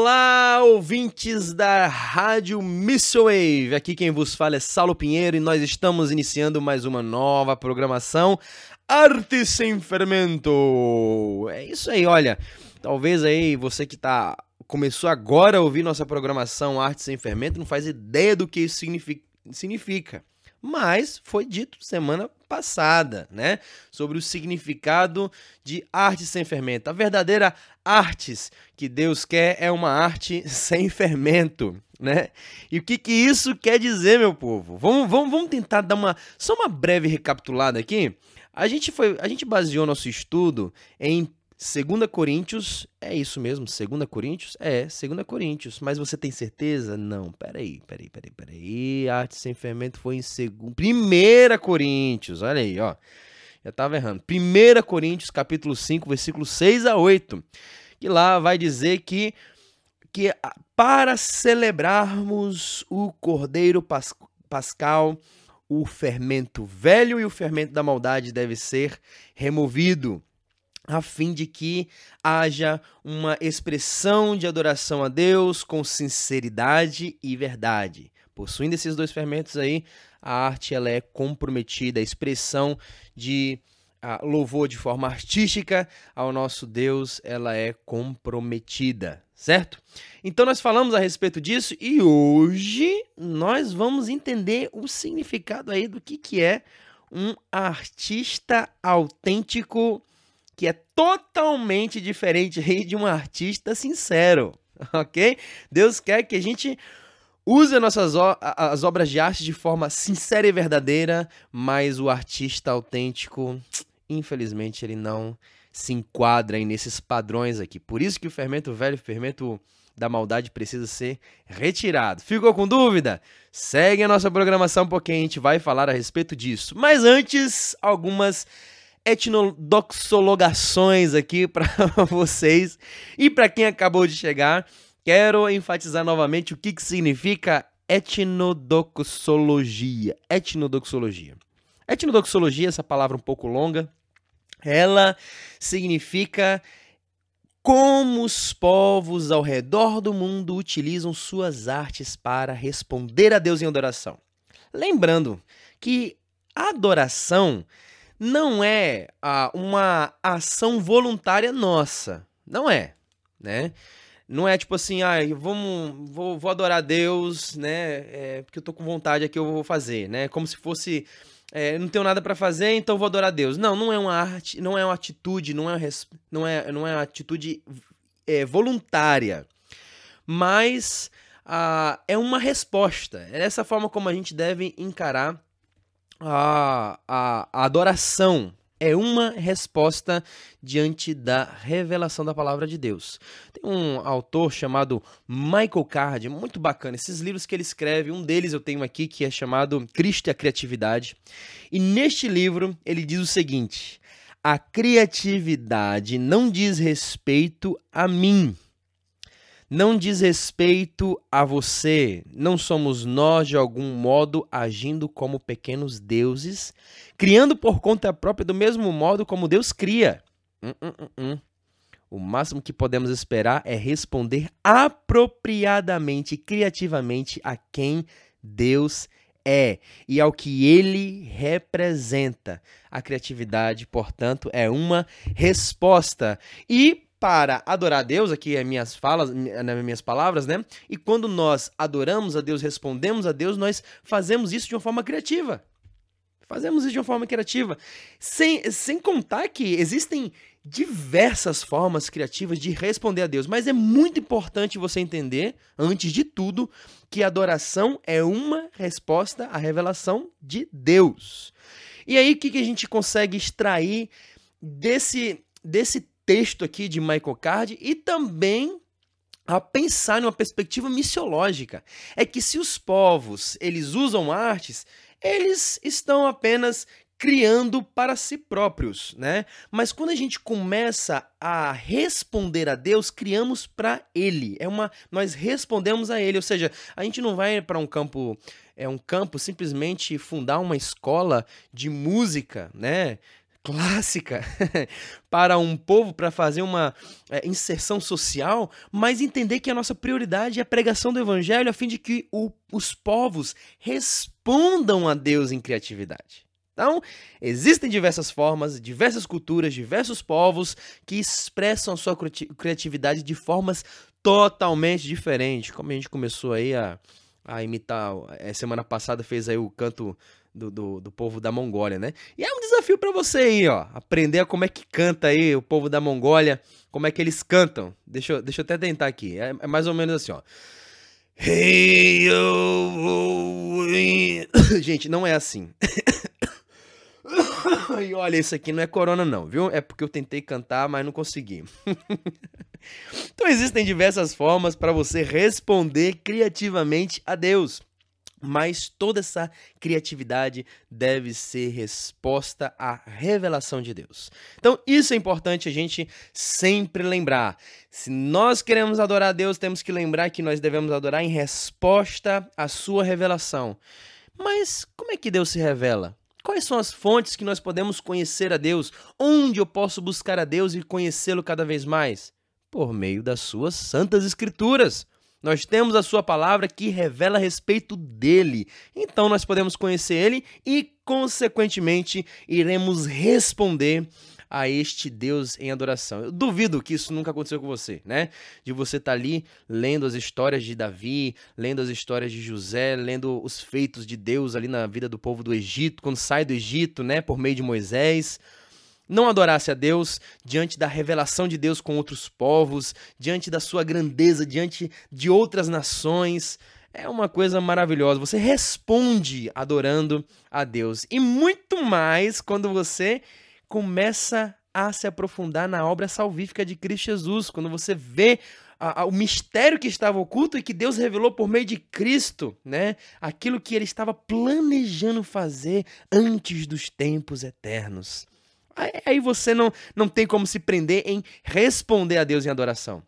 Olá, ouvintes da Rádio Wave. Aqui quem vos fala é Saulo Pinheiro e nós estamos iniciando mais uma nova programação Arte Sem Fermento. É isso aí, olha. Talvez aí você que tá começou agora a ouvir nossa programação Arte Sem Fermento não faz ideia do que isso significa mas foi dito semana passada, né, sobre o significado de arte sem fermento. A verdadeira artes que Deus quer é uma arte sem fermento, né? E o que, que isso quer dizer, meu povo? Vamos, vamos, vamos tentar dar uma só uma breve recapitulada aqui. A gente foi, a gente baseou nosso estudo em 2 Coríntios, é isso mesmo, 2 Coríntios? É, 2 Coríntios. Mas você tem certeza? Não, peraí, peraí, peraí, peraí. Arte sem fermento foi em 2 1 Coríntios, olha aí, ó. Já estava errando. 1 Coríntios, capítulo 5, versículos 6 a 8. Que lá vai dizer que, que para celebrarmos o Cordeiro pas, Pascal, o fermento velho e o fermento da maldade deve ser removido a fim de que haja uma expressão de adoração a Deus com sinceridade e verdade. Possuindo esses dois fermentos aí, a arte ela é comprometida, a expressão de a louvor de forma artística ao nosso Deus, ela é comprometida, certo? Então nós falamos a respeito disso e hoje nós vamos entender o significado aí do que, que é um artista autêntico que é totalmente diferente de um artista sincero, ok? Deus quer que a gente use as nossas as obras de arte de forma sincera e verdadeira, mas o artista autêntico, infelizmente, ele não se enquadra nesses padrões aqui. Por isso que o fermento velho, o fermento da maldade precisa ser retirado. Ficou com dúvida? Segue a nossa programação porque a gente vai falar a respeito disso. Mas antes, algumas etnodoxologações aqui para vocês. E para quem acabou de chegar, quero enfatizar novamente o que, que significa etnodoxologia. Etnodoxologia. Etnodoxologia, essa palavra um pouco longa, ela significa como os povos ao redor do mundo utilizam suas artes para responder a Deus em adoração. Lembrando que adoração não é ah, uma ação voluntária nossa. Não é, né? Não é tipo assim, ah, vamos, vou, vou adorar Deus, né? É, porque eu tô com vontade aqui, eu vou fazer, né? Como se fosse, é, não tenho nada para fazer, então vou adorar Deus. Não, não é uma arte, não é uma atitude, não é, não é, não é uma atitude é, voluntária, mas ah, é uma resposta. É dessa forma como a gente deve encarar a, a, adoração é uma resposta diante da revelação da palavra de Deus. Tem um autor chamado Michael Card, muito bacana, esses livros que ele escreve, um deles eu tenho aqui que é chamado Cristo e a Criatividade. E neste livro ele diz o seguinte: a criatividade não diz respeito a mim não diz respeito a você. Não somos nós, de algum modo, agindo como pequenos deuses, criando por conta própria do mesmo modo como Deus cria. Hum, hum, hum, o máximo que podemos esperar é responder apropriadamente, criativamente a quem Deus é e ao que ele representa. A criatividade, portanto, é uma resposta. E para adorar a Deus, aqui é minhas falas, nas minhas palavras, né? E quando nós adoramos a Deus, respondemos a Deus, nós fazemos isso de uma forma criativa. Fazemos isso de uma forma criativa. Sem, sem contar que existem diversas formas criativas de responder a Deus. Mas é muito importante você entender, antes de tudo, que adoração é uma resposta à revelação de Deus. E aí, o que, que a gente consegue extrair desse, desse texto aqui de Michael Card e também a pensar numa perspectiva missiológica. É que se os povos eles usam artes, eles estão apenas criando para si próprios, né? Mas quando a gente começa a responder a Deus, criamos para ele. É uma nós respondemos a ele, ou seja, a gente não vai para um campo é um campo simplesmente fundar uma escola de música, né? Clássica para um povo para fazer uma é, inserção social, mas entender que a nossa prioridade é a pregação do evangelho a fim de que o, os povos respondam a Deus em criatividade. Então, existem diversas formas, diversas culturas, diversos povos que expressam a sua criatividade de formas totalmente diferentes. Como a gente começou aí a, a imitar, é, semana passada fez aí o canto do, do, do, povo da Mongólia, né? E é um desafio para você aí, ó, aprender como é que canta aí o povo da Mongólia, como é que eles cantam. Deixa eu, deixa eu até tentar aqui, é, é mais ou menos assim, ó. Hey, oh, oh, Gente, não é assim. e olha, isso aqui não é corona não, viu? É porque eu tentei cantar, mas não consegui. então existem diversas formas para você responder criativamente a Deus. Mas toda essa criatividade deve ser resposta à revelação de Deus. Então, isso é importante a gente sempre lembrar. Se nós queremos adorar a Deus, temos que lembrar que nós devemos adorar em resposta à sua revelação. Mas como é que Deus se revela? Quais são as fontes que nós podemos conhecer a Deus? Onde eu posso buscar a Deus e conhecê-lo cada vez mais? Por meio das suas santas escrituras. Nós temos a sua palavra que revela a respeito dele. Então nós podemos conhecer ele e, consequentemente, iremos responder a este Deus em adoração. Eu duvido que isso nunca aconteceu com você, né? De você estar tá ali lendo as histórias de Davi, lendo as histórias de José, lendo os feitos de Deus ali na vida do povo do Egito, quando sai do Egito, né, por meio de Moisés não adorasse a Deus diante da revelação de Deus com outros povos, diante da sua grandeza, diante de outras nações. É uma coisa maravilhosa. Você responde adorando a Deus. E muito mais quando você começa a se aprofundar na obra salvífica de Cristo Jesus, quando você vê o mistério que estava oculto e que Deus revelou por meio de Cristo, né? Aquilo que ele estava planejando fazer antes dos tempos eternos. Aí, você não, não tem como se prender em responder a Deus em adoração,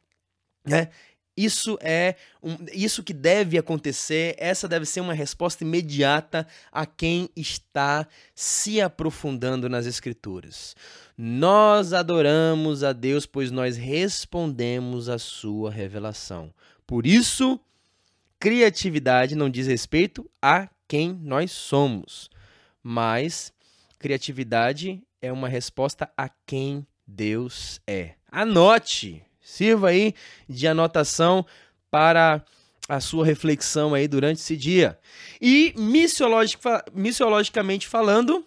né? Isso é um, isso que deve acontecer, essa deve ser uma resposta imediata a quem está se aprofundando nas escrituras. Nós adoramos a Deus, pois nós respondemos à sua revelação. Por isso, criatividade não diz respeito a quem nós somos, mas criatividade é uma resposta a quem Deus é. Anote! Sirva aí de anotação para a sua reflexão aí durante esse dia. E missiologic, missiologicamente falando,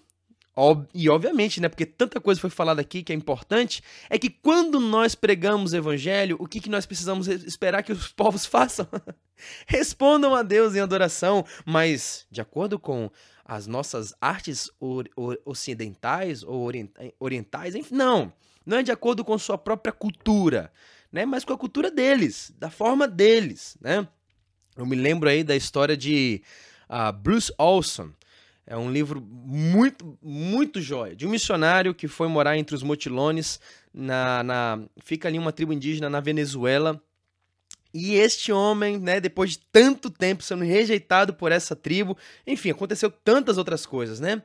e obviamente, né, porque tanta coisa foi falada aqui que é importante, é que quando nós pregamos o evangelho, o que, que nós precisamos esperar que os povos façam? Respondam a Deus em adoração, mas de acordo com as nossas artes ocidentais ou orientais, enfim, não. Não é de acordo com sua própria cultura, né? Mas com a cultura deles, da forma deles, né? Eu me lembro aí da história de uh, Bruce Olson. É um livro muito, muito jóia. De um missionário que foi morar entre os motilones. Na, na, fica ali uma tribo indígena na Venezuela. E este homem, né, depois de tanto tempo sendo rejeitado por essa tribo, enfim, aconteceu tantas outras coisas, né?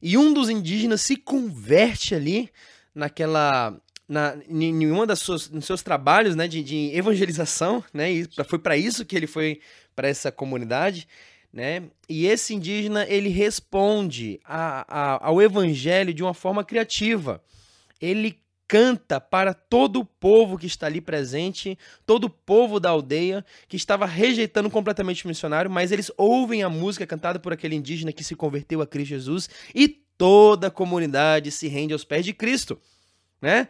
E um dos indígenas se converte ali naquela na, em das suas, nos seus trabalhos né, de, de evangelização, né, e foi para isso que ele foi para essa comunidade, né, e esse indígena ele responde a, a, ao evangelho de uma forma criativa. Ele canta para todo o povo que está ali presente, todo o povo da aldeia que estava rejeitando completamente o missionário, mas eles ouvem a música cantada por aquele indígena que se converteu a Cristo Jesus e toda a comunidade se rende aos pés de Cristo né?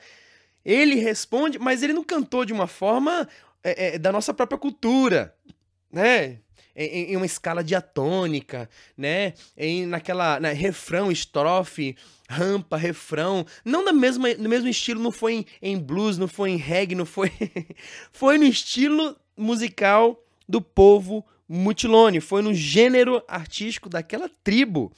Ele responde, mas ele não cantou de uma forma é, é, da nossa própria cultura, né? Em, em, uma escala diatônica, né? Em, naquela na, refrão, estrofe, rampa, refrão. Não da mesma, no mesmo estilo, não foi em, em blues, não foi em reggae, não foi. foi no estilo musical do povo mutilone, foi no gênero artístico daquela tribo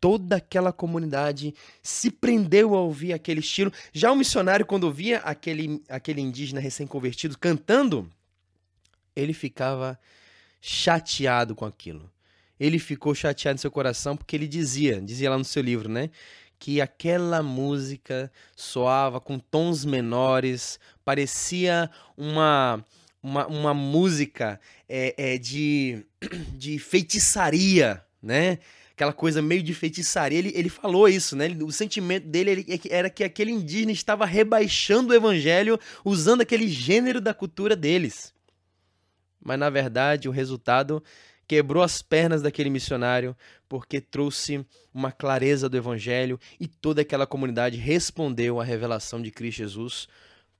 toda aquela comunidade se prendeu a ouvir aquele estilo. Já o missionário, quando via aquele, aquele indígena recém-convertido cantando, ele ficava chateado com aquilo. Ele ficou chateado em seu coração porque ele dizia, dizia lá no seu livro, né? que aquela música soava com tons menores, parecia uma, uma, uma música é, é, de, de feitiçaria, né? Aquela coisa meio de feitiçaria. Ele, ele falou isso, né? o sentimento dele era que aquele indígena estava rebaixando o evangelho usando aquele gênero da cultura deles. Mas na verdade o resultado quebrou as pernas daquele missionário porque trouxe uma clareza do evangelho e toda aquela comunidade respondeu à revelação de Cristo Jesus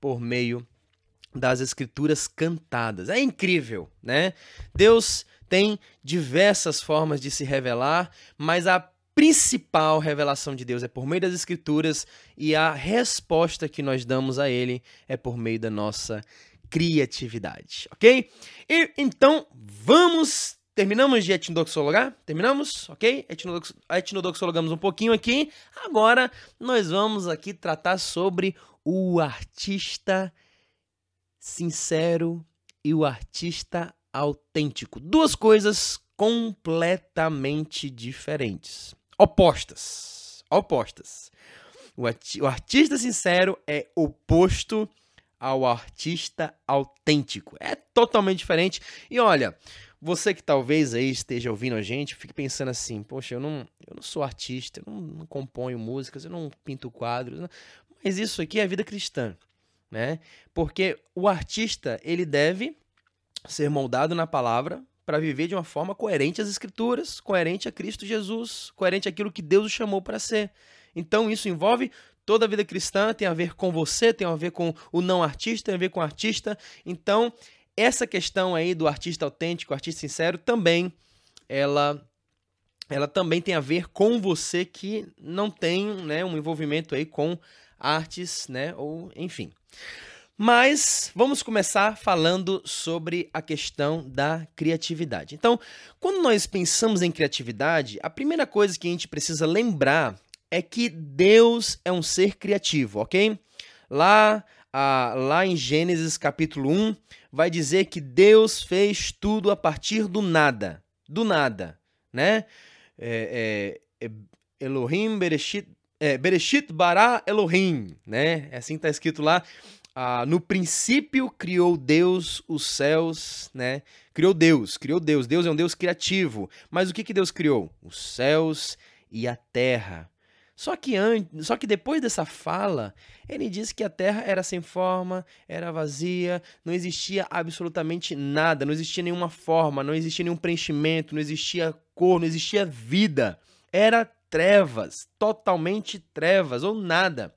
por meio das escrituras cantadas. É incrível, né? Deus tem diversas formas de se revelar, mas a principal revelação de Deus é por meio das escrituras e a resposta que nós damos a ele é por meio da nossa criatividade, ok? E então vamos Terminamos de etnodoxologar? Terminamos? Ok? Etnodox etnodoxologamos um pouquinho aqui. Agora nós vamos aqui tratar sobre o artista sincero e o artista autêntico. Duas coisas completamente diferentes. Opostas. Opostas. O, o artista sincero é oposto ao artista autêntico. É totalmente diferente. E olha, você que talvez aí esteja ouvindo a gente, fique pensando assim, poxa, eu não, eu não sou artista, eu não, não componho músicas, eu não pinto quadros, não. mas isso aqui é a vida cristã, né? Porque o artista, ele deve ser moldado na palavra para viver de uma forma coerente às escrituras, coerente a Cristo Jesus, coerente àquilo que Deus o chamou para ser. Então isso envolve toda a vida cristã, tem a ver com você, tem a ver com o não artista, tem a ver com o artista. Então, essa questão aí do artista autêntico, artista sincero, também ela ela também tem a ver com você que não tem né, um envolvimento aí com artes, né, ou enfim. Mas vamos começar falando sobre a questão da criatividade. Então, quando nós pensamos em criatividade, a primeira coisa que a gente precisa lembrar é que Deus é um ser criativo, ok? Lá lá em Gênesis capítulo 1, vai dizer que Deus fez tudo a partir do nada. Do nada, né? É, é, é Elohim Bereshit, é, Bereshit bara Elohim, né? É assim está escrito lá. Ah, no princípio criou Deus os céus, né? Criou Deus, criou Deus. Deus é um Deus criativo. Mas o que, que Deus criou? Os céus e a terra. Só que, só que depois dessa fala, ele disse que a terra era sem forma, era vazia, não existia absolutamente nada, não existia nenhuma forma, não existia nenhum preenchimento, não existia cor, não existia vida. Era trevas, totalmente trevas ou nada.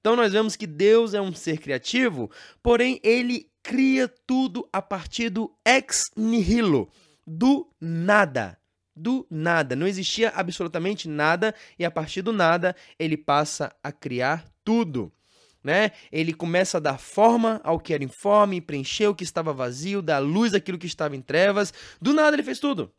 Então nós vemos que Deus é um ser criativo, porém ele cria tudo a partir do ex nihilo, do nada do nada. Não existia absolutamente nada e a partir do nada ele passa a criar tudo. Né? Ele começa a dar forma ao que era informe, preencher o que estava vazio, dar luz àquilo que estava em trevas. Do nada ele fez tudo.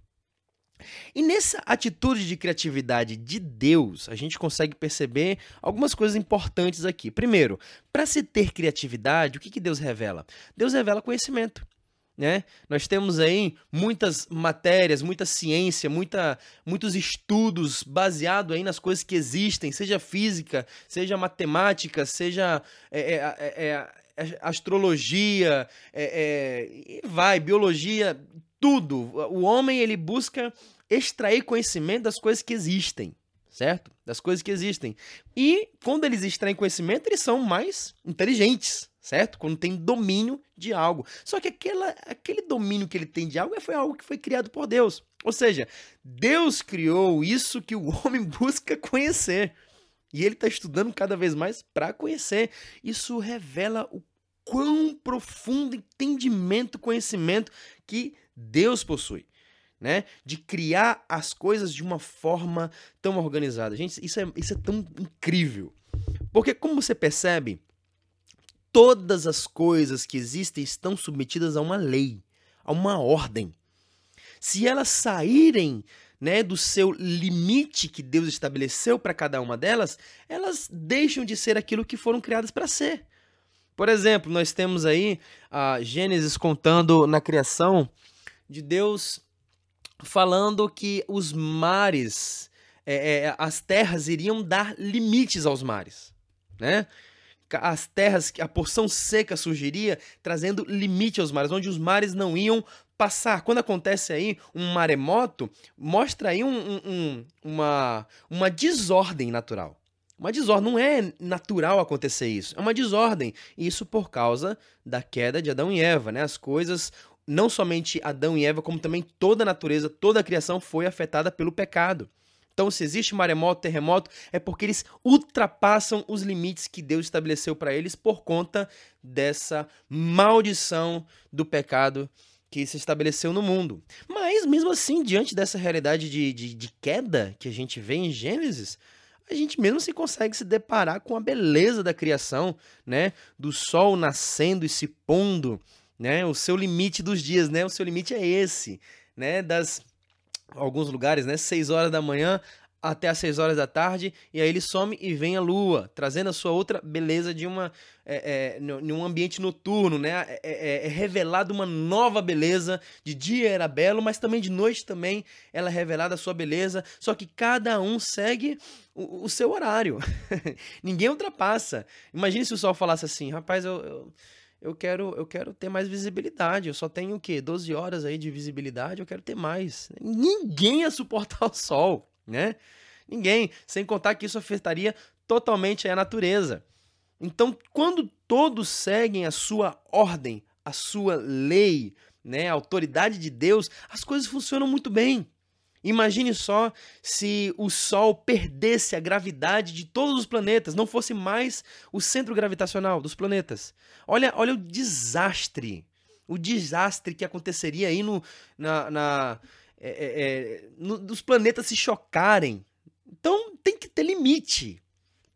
E nessa atitude de criatividade de Deus, a gente consegue perceber algumas coisas importantes aqui. Primeiro, para se ter criatividade, o que, que Deus revela? Deus revela conhecimento. Né? Nós temos aí muitas matérias, muita ciência, muita, muitos estudos baseados aí nas coisas que existem, seja física, seja matemática, seja é, é, é, é astrologia, é, é, vai, biologia, tudo. O homem ele busca extrair conhecimento das coisas que existem, certo? Das coisas que existem. E quando eles extraem conhecimento, eles são mais inteligentes, certo? Quando tem domínio de algo. Só que aquela, aquele domínio que ele tem de algo foi algo que foi criado por Deus. Ou seja, Deus criou isso que o homem busca conhecer. E ele está estudando cada vez mais para conhecer. Isso revela o quão profundo entendimento, conhecimento que Deus possui. Né? De criar as coisas de uma forma tão organizada. Gente, isso é, isso é tão incrível. Porque, como você percebe, todas as coisas que existem estão submetidas a uma lei, a uma ordem. Se elas saírem né, do seu limite que Deus estabeleceu para cada uma delas, elas deixam de ser aquilo que foram criadas para ser. Por exemplo, nós temos aí a Gênesis contando na criação de Deus falando que os mares é, é, as terras iriam dar limites aos mares, né? As terras, a porção seca surgiria, trazendo limite aos mares, onde os mares não iam passar. Quando acontece aí um maremoto, mostra aí um, um, uma, uma desordem natural. Uma desordem. Não é natural acontecer isso. É uma desordem. Isso por causa da queda de Adão e Eva, né? As coisas, não somente Adão e Eva, como também toda a natureza, toda a criação foi afetada pelo pecado. Então, se existe maremoto, terremoto, é porque eles ultrapassam os limites que Deus estabeleceu para eles por conta dessa maldição do pecado que se estabeleceu no mundo. Mas, mesmo assim, diante dessa realidade de, de, de queda que a gente vê em Gênesis, a gente mesmo se consegue se deparar com a beleza da criação, né? Do sol nascendo e se pondo, né? O seu limite dos dias, né? O seu limite é esse, né? Das alguns lugares, né? 6 horas da manhã até as 6 horas da tarde, e aí ele some e vem a lua, trazendo a sua outra beleza de uma é, é, ambiente noturno, né? É, é, é, revelada uma nova beleza. De dia era belo, mas também de noite também ela é revelada a sua beleza. Só que cada um segue o, o seu horário. Ninguém ultrapassa. Imagine se o sol falasse assim, rapaz, eu, eu eu quero, eu quero ter mais visibilidade. Eu só tenho o quê? 12 horas aí de visibilidade, eu quero ter mais. Ninguém ia suportar o sol, né? Ninguém. Sem contar que isso afetaria totalmente a natureza. Então, quando todos seguem a sua ordem, a sua lei, né, a autoridade de Deus, as coisas funcionam muito bem. Imagine só se o Sol perdesse a gravidade de todos os planetas, não fosse mais o centro gravitacional dos planetas. Olha, olha o desastre, o desastre que aconteceria aí no, na, na é, é, é, no, dos planetas se chocarem. Então tem que ter limite.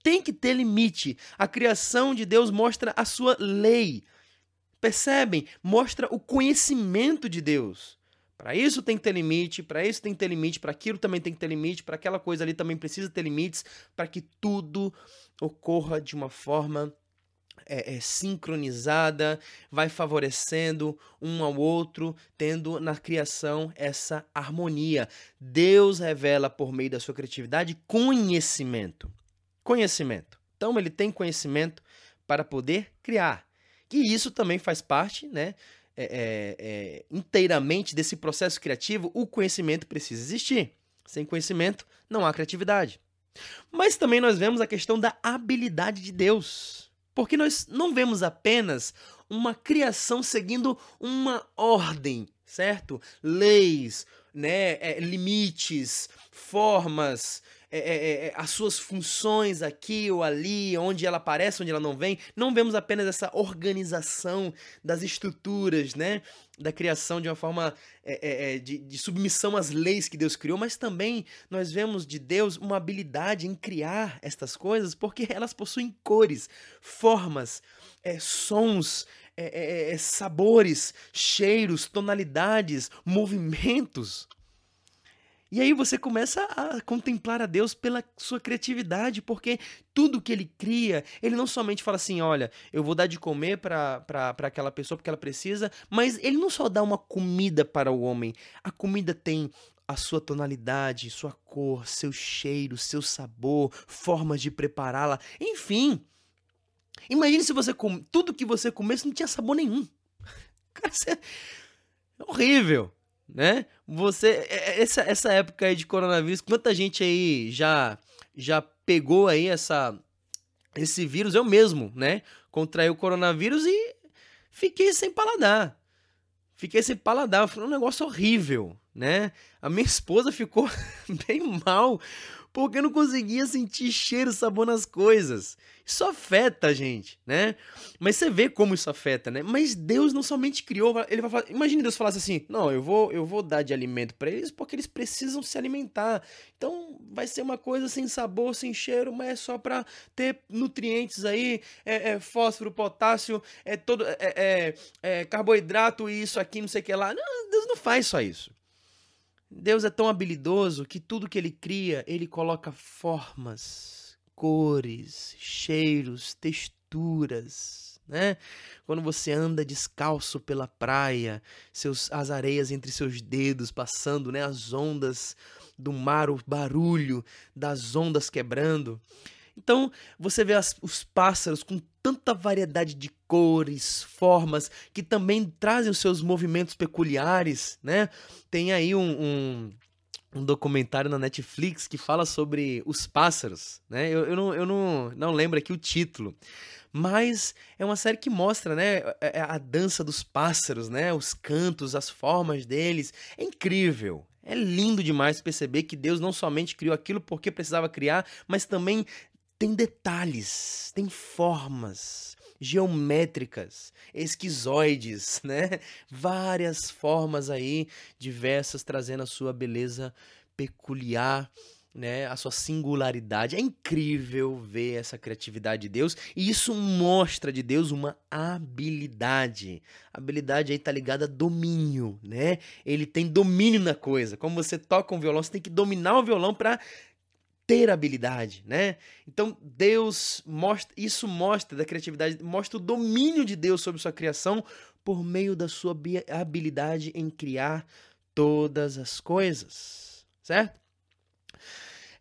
Tem que ter limite. A criação de Deus mostra a sua lei. Percebem? Mostra o conhecimento de Deus. Para isso tem que ter limite, para isso tem que ter limite, para aquilo também tem que ter limite, para aquela coisa ali também precisa ter limites, para que tudo ocorra de uma forma é, é, sincronizada, vai favorecendo um ao outro, tendo na criação essa harmonia. Deus revela por meio da sua criatividade conhecimento. Conhecimento. Então ele tem conhecimento para poder criar. E isso também faz parte, né? É, é, é, inteiramente desse processo criativo, o conhecimento precisa existir. Sem conhecimento, não há criatividade. Mas também nós vemos a questão da habilidade de Deus. Porque nós não vemos apenas uma criação seguindo uma ordem, certo? Leis, né, é, limites, formas, é é, é, é, as suas funções aqui ou ali, onde ela aparece, onde ela não vem. Não vemos apenas essa organização das estruturas, né? Da criação de uma forma é, de, de submissão às leis que Deus criou, mas também nós vemos de Deus uma habilidade em criar estas coisas, porque elas possuem cores, formas, sons, é, é, sabores, cheiros, tonalidades, movimentos. E aí você começa a contemplar a Deus pela sua criatividade, porque tudo que ele cria, ele não somente fala assim, olha, eu vou dar de comer para aquela pessoa porque ela precisa, mas ele não só dá uma comida para o homem. A comida tem a sua tonalidade, sua cor, seu cheiro, seu sabor, formas de prepará-la, enfim. Imagine se você come, tudo que você comesse não tinha sabor nenhum. Cara, isso é horrível né? Você é, é, essa, essa época aí de coronavírus, quanta gente aí já já pegou aí essa esse vírus, eu mesmo, né? Contraí o coronavírus e fiquei sem paladar. Fiquei sem paladar, foi um negócio horrível, né? A minha esposa ficou bem mal porque não conseguia sentir cheiro, sabor nas coisas. Isso afeta a gente, né? Mas você vê como isso afeta, né? Mas Deus não somente criou, ele vai falar, imagine Deus falasse assim: "Não, eu vou eu vou dar de alimento para eles porque eles precisam se alimentar". Então vai ser uma coisa sem sabor, sem cheiro, mas é só para ter nutrientes aí, é, é, fósforo, potássio, é todo é, é, é carboidrato e isso aqui, não sei o que lá. Não, Deus não faz só isso. Deus é tão habilidoso que tudo que ele cria, ele coloca formas, cores, cheiros, texturas, né? Quando você anda descalço pela praia, seus, as areias entre seus dedos passando, né? As ondas do mar, o barulho das ondas quebrando. Então, você vê as, os pássaros com tanta variedade de cores, formas, que também trazem os seus movimentos peculiares, né? Tem aí um, um, um documentário na Netflix que fala sobre os pássaros, né? Eu, eu, não, eu não, não lembro aqui o título, mas é uma série que mostra, né, é, é a dança dos pássaros, né, os cantos, as formas deles. É incrível. É lindo demais perceber que Deus não somente criou aquilo porque precisava criar, mas também tem detalhes, tem formas geométricas, esquizoides, né? Várias formas aí diversas trazendo a sua beleza peculiar, né? A sua singularidade. É incrível ver essa criatividade de Deus e isso mostra de Deus uma habilidade. A habilidade aí tá ligada a domínio, né? Ele tem domínio na coisa. Como você toca um violão, você tem que dominar o violão para ter habilidade, né? Então Deus mostra, isso mostra da criatividade, mostra o domínio de Deus sobre sua criação por meio da sua habilidade em criar todas as coisas, certo?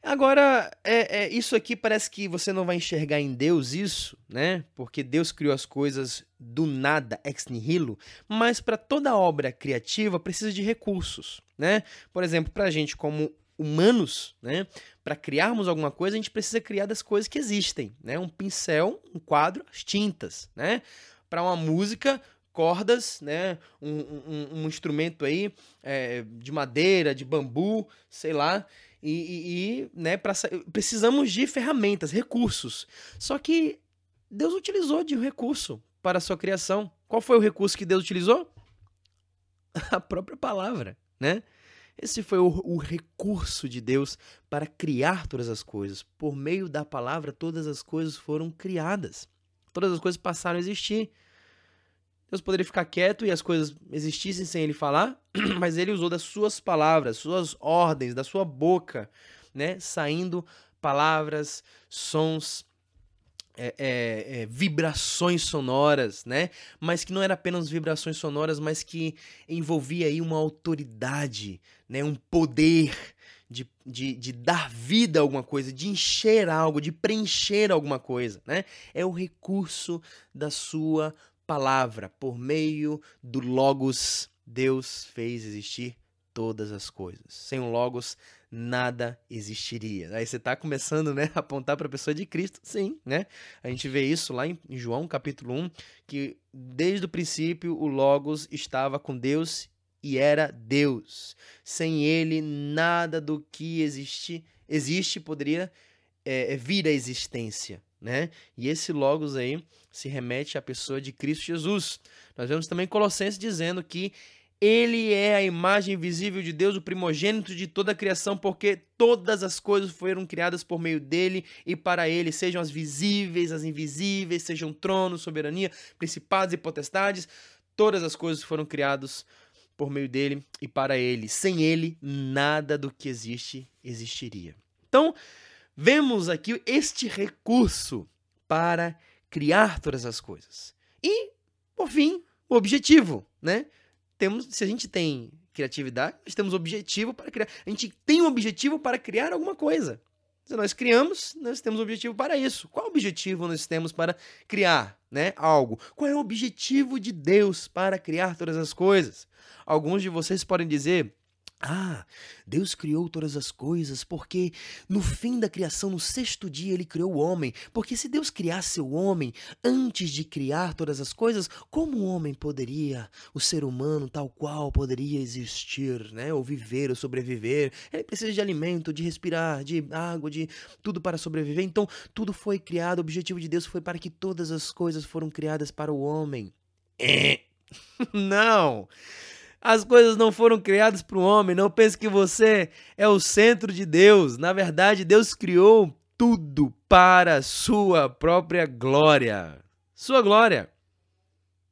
Agora, é, é, isso aqui parece que você não vai enxergar em Deus isso, né? Porque Deus criou as coisas do nada, ex nihilo, mas para toda obra criativa precisa de recursos, né? Por exemplo, para a gente como humanos, né, para criarmos alguma coisa, a gente precisa criar das coisas que existem, né? Um pincel, um quadro, as tintas, né? Para uma música, cordas, né? Um, um, um instrumento aí é, de madeira, de bambu, sei lá. E, e, e né, pra, precisamos de ferramentas, recursos. Só que Deus utilizou de um recurso para a sua criação. Qual foi o recurso que Deus utilizou? A própria palavra, né? Esse foi o, o, recurso de Deus para criar todas as coisas. Por meio da palavra, todas as coisas foram criadas. Todas as coisas passaram a existir. Deus poderia ficar quieto e as coisas existissem sem ele falar, mas ele usou das suas palavras, suas ordens, da sua boca, né, saindo palavras, sons é, é, é, vibrações sonoras, né? Mas que não era apenas vibrações sonoras, mas que envolvia aí uma autoridade, né? Um poder de, de, de dar vida a alguma coisa, de encher algo, de preencher alguma coisa, né? É o recurso da sua palavra, por meio do Logos, Deus fez existir todas as coisas. Sem o Logos, nada existiria. Aí você está começando né, a apontar para a pessoa de Cristo, sim, né? A gente vê isso lá em João capítulo 1, que desde o princípio o Logos estava com Deus e era Deus. Sem ele, nada do que existe, existe poderia é, vir à existência. Né? E esse Logos aí se remete à pessoa de Cristo Jesus. Nós vemos também Colossenses dizendo que ele é a imagem visível de Deus, o primogênito de toda a criação, porque todas as coisas foram criadas por meio dele e para ele, sejam as visíveis, as invisíveis, sejam tronos, soberania, principados e potestades, todas as coisas foram criadas por meio dele e para ele. Sem ele, nada do que existe existiria. Então, vemos aqui este recurso para criar todas as coisas. E, por fim, o objetivo, né? temos, se a gente tem criatividade, nós temos objetivo para criar. A gente tem um objetivo para criar alguma coisa. Se nós criamos, nós temos objetivo para isso. Qual objetivo nós temos para criar, né, algo? Qual é o objetivo de Deus para criar todas as coisas? Alguns de vocês podem dizer: ah, Deus criou todas as coisas porque no fim da criação, no sexto dia, ele criou o homem. Porque se Deus criasse o homem antes de criar todas as coisas, como o homem poderia, o ser humano tal qual poderia existir, né? Ou viver, ou sobreviver? Ele precisa de alimento, de respirar, de água, de tudo para sobreviver. Então, tudo foi criado. O objetivo de Deus foi para que todas as coisas foram criadas para o homem. É. Não! As coisas não foram criadas para o homem. Não pense que você é o centro de Deus. Na verdade, Deus criou tudo para sua própria glória. Sua glória,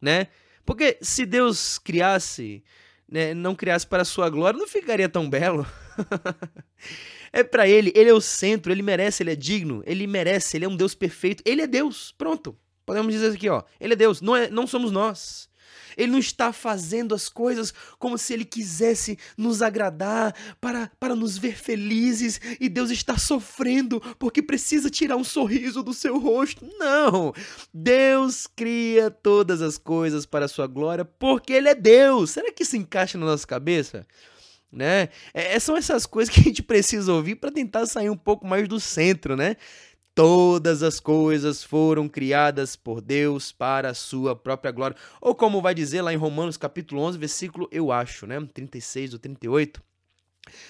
né? Porque se Deus criasse, né, não criasse para sua glória, não ficaria tão belo. é para ele, ele é o centro, ele merece, ele é digno, ele merece, ele é um Deus perfeito, ele é Deus. Pronto. Podemos dizer aqui, ó, ele é Deus, não, é, não somos nós. Ele não está fazendo as coisas como se ele quisesse nos agradar, para, para nos ver felizes, e Deus está sofrendo porque precisa tirar um sorriso do seu rosto. Não! Deus cria todas as coisas para a sua glória porque ele é Deus. Será que isso encaixa na nossa cabeça? Né? É, é são essas coisas que a gente precisa ouvir para tentar sair um pouco mais do centro, né? Todas as coisas foram criadas por Deus para a sua própria glória. Ou como vai dizer lá em Romanos capítulo 11, versículo, eu acho, né, 36 ou 38,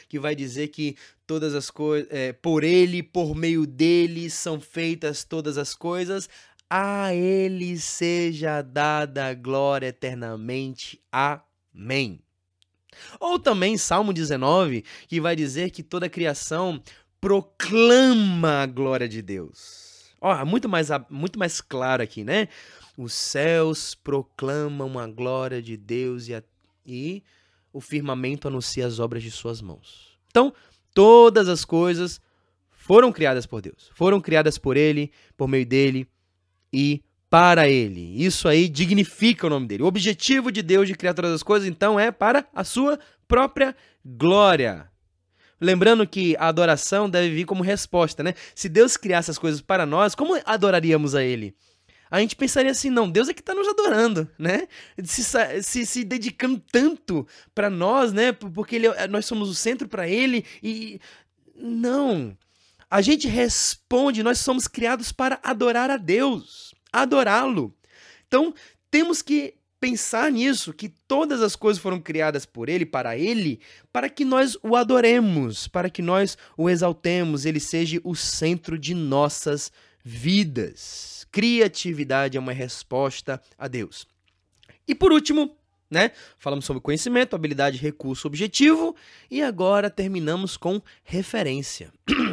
que vai dizer que todas as coisas, é, por ele, por meio dele são feitas todas as coisas, a ele seja dada glória eternamente. Amém. Ou também Salmo 19, que vai dizer que toda a criação proclama a glória de Deus. Ó, muito mais, muito mais claro aqui, né? Os céus proclamam a glória de Deus e, a, e o firmamento anuncia as obras de suas mãos. Então, todas as coisas foram criadas por Deus, foram criadas por Ele, por meio dele e para Ele. Isso aí dignifica o nome dele. O objetivo de Deus de criar todas as coisas, então, é para a sua própria glória. Lembrando que a adoração deve vir como resposta, né? Se Deus criasse as coisas para nós, como adoraríamos a Ele? A gente pensaria assim, não, Deus é que está nos adorando, né? Se, se, se dedicando tanto para nós, né? Porque ele, é, nós somos o centro para Ele e. Não. A gente responde, nós somos criados para adorar a Deus, adorá-lo. Então, temos que pensar nisso, que todas as coisas foram criadas por Ele, para Ele, para que nós o adoremos, para que nós o exaltemos, Ele seja o centro de nossas vidas. Criatividade é uma resposta a Deus. E por último, né? Falamos sobre conhecimento, habilidade, recurso, objetivo e agora terminamos com referência.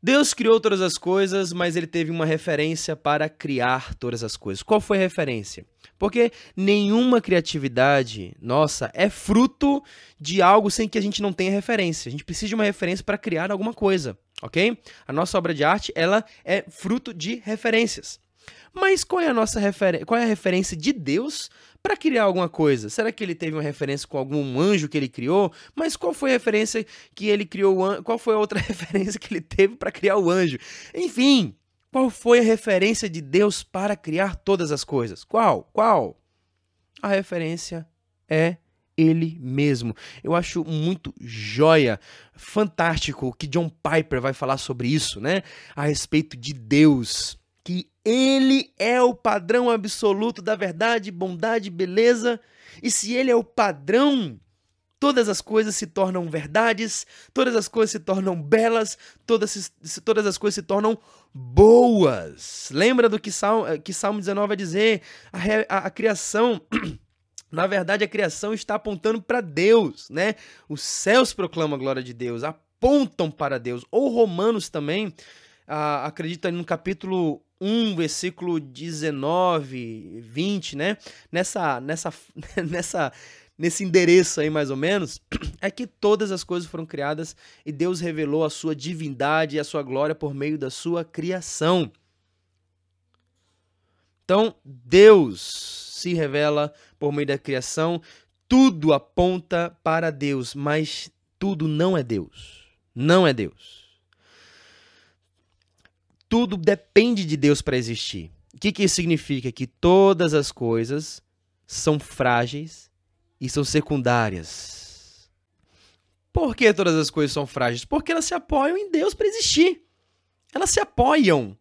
Deus criou todas as coisas, mas ele teve uma referência para criar todas as coisas. Qual foi a referência? Porque nenhuma criatividade nossa é fruto de algo sem que a gente não tenha referência. A gente precisa de uma referência para criar alguma coisa, ok? A nossa obra de arte, ela é fruto de referências. Mas qual é a nossa referência? Qual é a referência de Deus para criar alguma coisa? Será que ele teve uma referência com algum anjo que ele criou? Mas qual foi a referência que ele criou? Qual foi a outra referência que ele teve para criar o anjo? Enfim, qual foi a referência de Deus para criar todas as coisas? Qual? Qual? A referência é ele mesmo. Eu acho muito joia, fantástico que John Piper vai falar sobre isso, né? A respeito de Deus, que ele é o padrão absoluto da verdade, bondade, beleza. E se ele é o padrão, todas as coisas se tornam verdades, todas as coisas se tornam belas, todas, todas as coisas se tornam boas. Lembra do que Salmo, que Salmo 19 vai dizer? A, a, a criação. Na verdade, a criação está apontando para Deus, né? Os céus proclamam a glória de Deus, apontam para Deus. Ou Romanos também, ah, acredita no capítulo 1, versículo 19, 20, né? Nessa, nessa, nessa, nesse endereço aí mais ou menos, é que todas as coisas foram criadas e Deus revelou a sua divindade e a sua glória por meio da sua criação. Então, Deus se revela por meio da criação, tudo aponta para Deus, mas tudo não é Deus. Não é Deus tudo depende de Deus para existir. O que, que isso significa? Que todas as coisas são frágeis e são secundárias. Por que todas as coisas são frágeis? Porque elas se apoiam em Deus para existir. Elas se apoiam.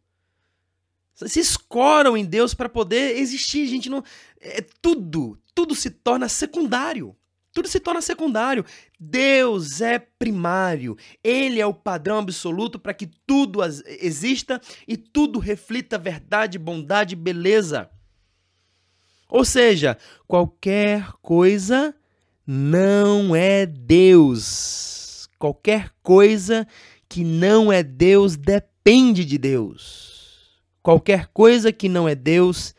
Se escoram em Deus para poder existir. Gente não. É, tudo, tudo se torna secundário tudo se torna secundário. Deus é primário. Ele é o padrão absoluto para que tudo exista e tudo reflita verdade, bondade e beleza. Ou seja, qualquer coisa não é Deus. Qualquer coisa que não é Deus depende de Deus. Qualquer coisa que não é Deus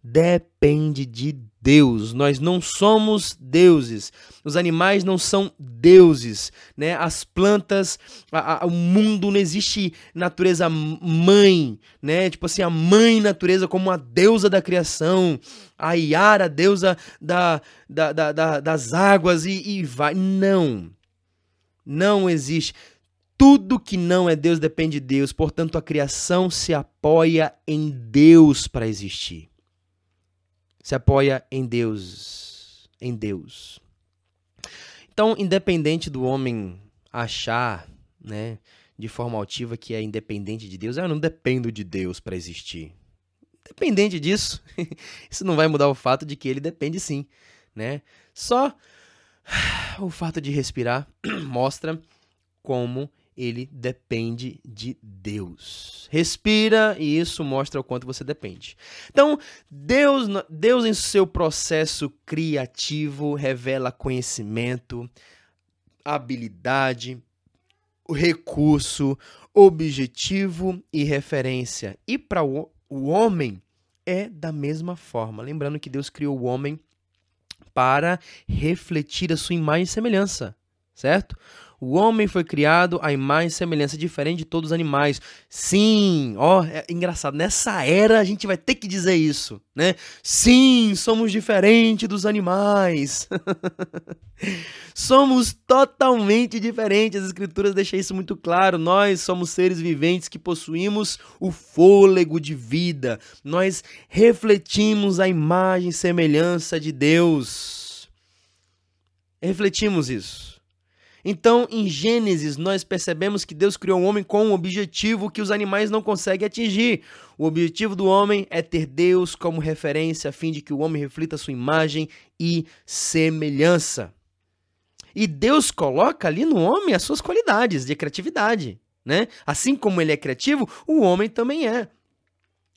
depende de Deus. Nós não somos deuses. Os animais não são deuses, né? As plantas, a, a, o mundo não existe natureza mãe, né? Tipo assim, a mãe natureza como a deusa da criação, a Yara, a deusa da, da, da, da das águas e, e vai. Não. Não existe. Tudo que não é Deus depende de Deus, portanto a criação se apoia em Deus para existir. Se apoia em Deus, em Deus. Então, independente do homem achar, né, de forma altiva que é independente de Deus, eu não dependo de Deus para existir. Dependente disso, isso não vai mudar o fato de que ele depende sim, né? Só o fato de respirar mostra como ele depende de Deus. Respira e isso mostra o quanto você depende. Então, Deus, Deus em seu processo criativo revela conhecimento, habilidade, recurso, objetivo e referência. E para o, o homem é da mesma forma. Lembrando que Deus criou o homem para refletir a sua imagem e semelhança, certo? O homem foi criado à imagem e semelhança diferente de todos os animais. Sim, ó, é engraçado. Nessa era a gente vai ter que dizer isso, né? Sim, somos diferentes dos animais. somos totalmente diferentes. As escrituras deixam isso muito claro. Nós somos seres viventes que possuímos o fôlego de vida. Nós refletimos a imagem e semelhança de Deus. Refletimos isso. Então, em Gênesis, nós percebemos que Deus criou o homem com um objetivo que os animais não conseguem atingir. O objetivo do homem é ter Deus como referência, a fim de que o homem reflita sua imagem e semelhança. E Deus coloca ali no homem as suas qualidades de criatividade. Né? Assim como ele é criativo, o homem também é.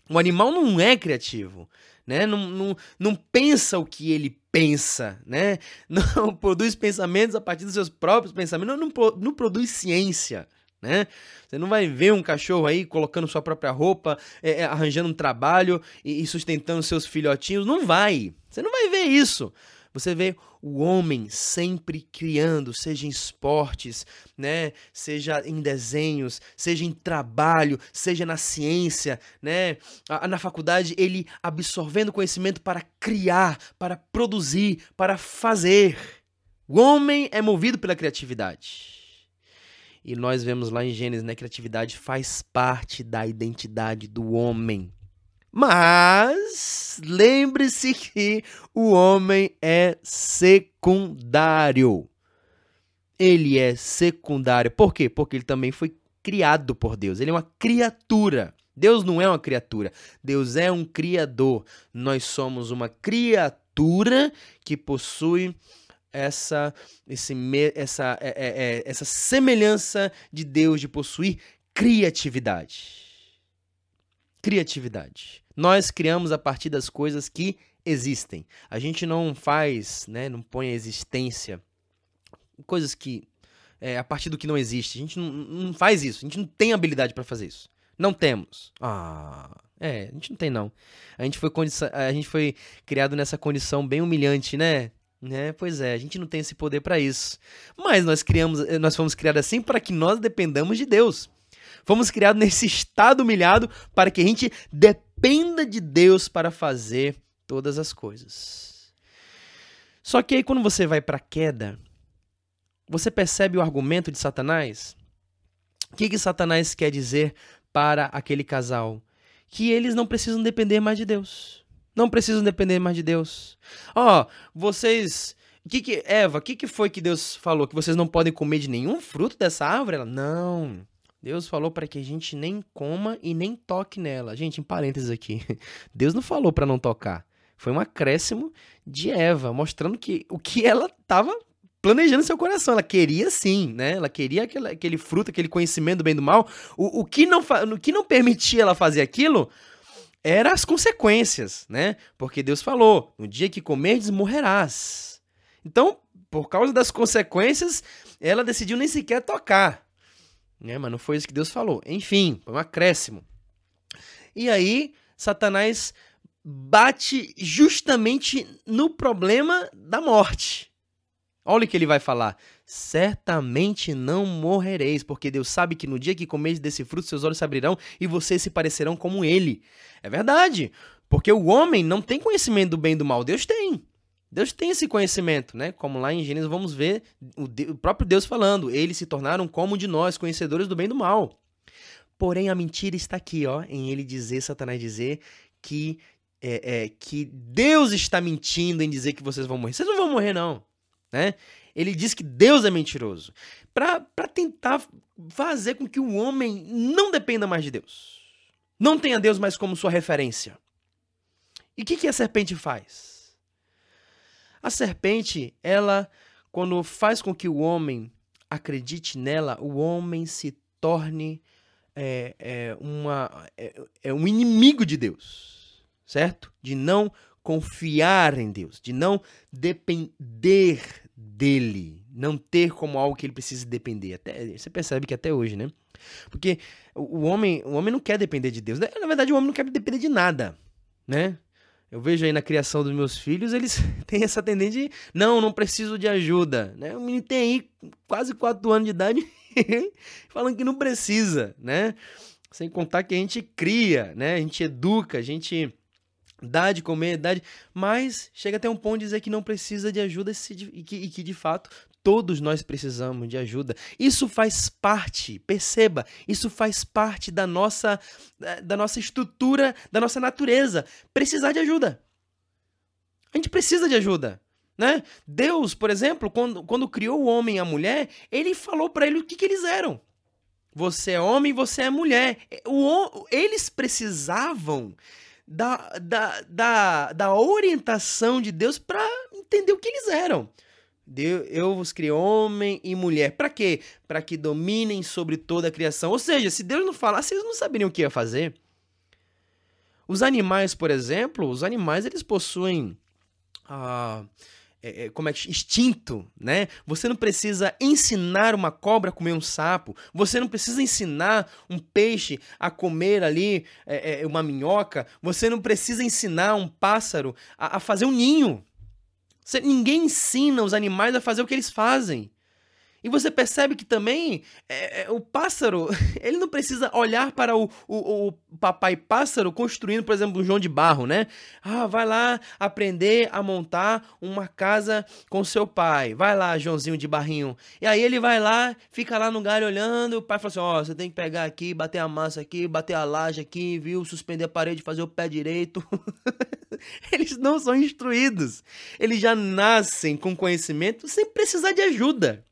O animal não é criativo né? Não, não, não pensa o que ele pensa, né? Não produz pensamentos a partir dos seus próprios pensamentos, não, não, não produz ciência, né? Você não vai ver um cachorro aí colocando sua própria roupa, é, é, arranjando um trabalho e, e sustentando seus filhotinhos, não vai. Você não vai ver isso. Você vê o homem sempre criando, seja em esportes, né, seja em desenhos, seja em trabalho, seja na ciência, né, na faculdade, ele absorvendo conhecimento para criar, para produzir, para fazer. O homem é movido pela criatividade. E nós vemos lá em Gênesis, né, criatividade faz parte da identidade do homem. Mas lembre-se que o homem é secundário. Ele é secundário. Por quê? Porque ele também foi criado por Deus. Ele é uma criatura. Deus não é uma criatura. Deus é um criador. Nós somos uma criatura que possui essa, esse, essa, é, é, é, essa semelhança de Deus de possuir criatividade. Criatividade. Nós criamos a partir das coisas que existem. A gente não faz, né, não põe a existência, coisas que é, a partir do que não existe. A gente não, não faz isso. A gente não tem habilidade para fazer isso. Não temos. Ah, é, a gente não tem não. A gente foi a gente foi criado nessa condição bem humilhante, né? Né? Pois é, a gente não tem esse poder para isso. Mas nós criamos, nós fomos criados assim para que nós dependamos de Deus. Fomos criados nesse estado humilhado para que a gente dependa de Deus para fazer todas as coisas. Só que aí quando você vai para a queda, você percebe o argumento de Satanás? O que, que Satanás quer dizer para aquele casal? Que eles não precisam depender mais de Deus. Não precisam depender mais de Deus. Ó, oh, vocês que que, Eva, o que, que foi que Deus falou? Que vocês não podem comer de nenhum fruto dessa árvore? Ela, não. Deus falou para que a gente nem coma e nem toque nela. Gente, em parênteses aqui. Deus não falou para não tocar. Foi um acréscimo de Eva, mostrando que o que ela estava planejando no seu coração. Ela queria sim, né? Ela queria aquele, aquele fruto, aquele conhecimento do bem e do mal. O, o, que não, o que não permitia ela fazer aquilo eram as consequências, né? Porque Deus falou: no dia que comerdes, morrerás. Então, por causa das consequências, ela decidiu nem sequer tocar né? Mas não foi isso que Deus falou. Enfim, foi um acréscimo. E aí, Satanás bate justamente no problema da morte. Olha o que ele vai falar. Certamente não morrereis, porque Deus sabe que no dia que comeis desse fruto, seus olhos se abrirão e vocês se parecerão como ele. É verdade, porque o homem não tem conhecimento do bem e do mal, Deus tem. Deus tem esse conhecimento, né? Como lá em Gênesis vamos ver o, Deus, o próprio Deus falando, eles se tornaram como de nós, conhecedores do bem e do mal. Porém, a mentira está aqui, ó, em ele dizer, Satanás dizer, que, é, é, que Deus está mentindo em dizer que vocês vão morrer. Vocês não vão morrer, não. Né? Ele diz que Deus é mentiroso. Para tentar fazer com que o homem não dependa mais de Deus. Não tenha Deus mais como sua referência. E o que, que a serpente faz? A serpente, ela, quando faz com que o homem acredite nela, o homem se torne é, é, uma, é, é um inimigo de Deus, certo? De não confiar em Deus, de não depender dele, não ter como algo que ele precise depender. Até, você percebe que até hoje, né? Porque o homem, o homem não quer depender de Deus. Na verdade, o homem não quer depender de nada, né? Eu vejo aí na criação dos meus filhos, eles têm essa tendência de, não, não preciso de ajuda, né? O menino tem aí quase 4 anos de idade falando que não precisa, né? Sem contar que a gente cria, né? A gente educa, a gente dá de comer, dá de... Mas chega até um ponto de dizer que não precisa de ajuda e que, e que de fato todos nós precisamos de ajuda. Isso faz parte, perceba, isso faz parte da nossa da nossa estrutura, da nossa natureza, precisar de ajuda. A gente precisa de ajuda, né? Deus, por exemplo, quando, quando criou o homem e a mulher, ele falou para ele o que, que eles eram. Você é homem, você é mulher. O, eles precisavam da, da, da, da orientação de Deus para entender o que eles eram. Deus, eu vos criei homem e mulher. Para quê? Para que dominem sobre toda a criação. Ou seja, se Deus não falasse, eles não saberiam o que ia fazer. Os animais, por exemplo, os animais eles possuem ah, é, é, como é instinto, né? Você não precisa ensinar uma cobra a comer um sapo. Você não precisa ensinar um peixe a comer ali é, é, uma minhoca. Você não precisa ensinar um pássaro a, a fazer um ninho. Você, ninguém ensina os animais a fazer o que eles fazem. E você percebe que também é, é, o pássaro, ele não precisa olhar para o, o, o, papai pássaro construindo, por exemplo, um João de Barro, né? Ah, vai lá aprender a montar uma casa com seu pai. Vai lá, Joãozinho de Barrinho. E aí ele vai lá, fica lá no galho olhando, o pai fala assim, ó, oh, você tem que pegar aqui, bater a massa aqui, bater a laje aqui, viu? Suspender a parede, fazer o pé direito. Eles não são instruídos. Eles já nascem com conhecimento sem precisar de ajuda.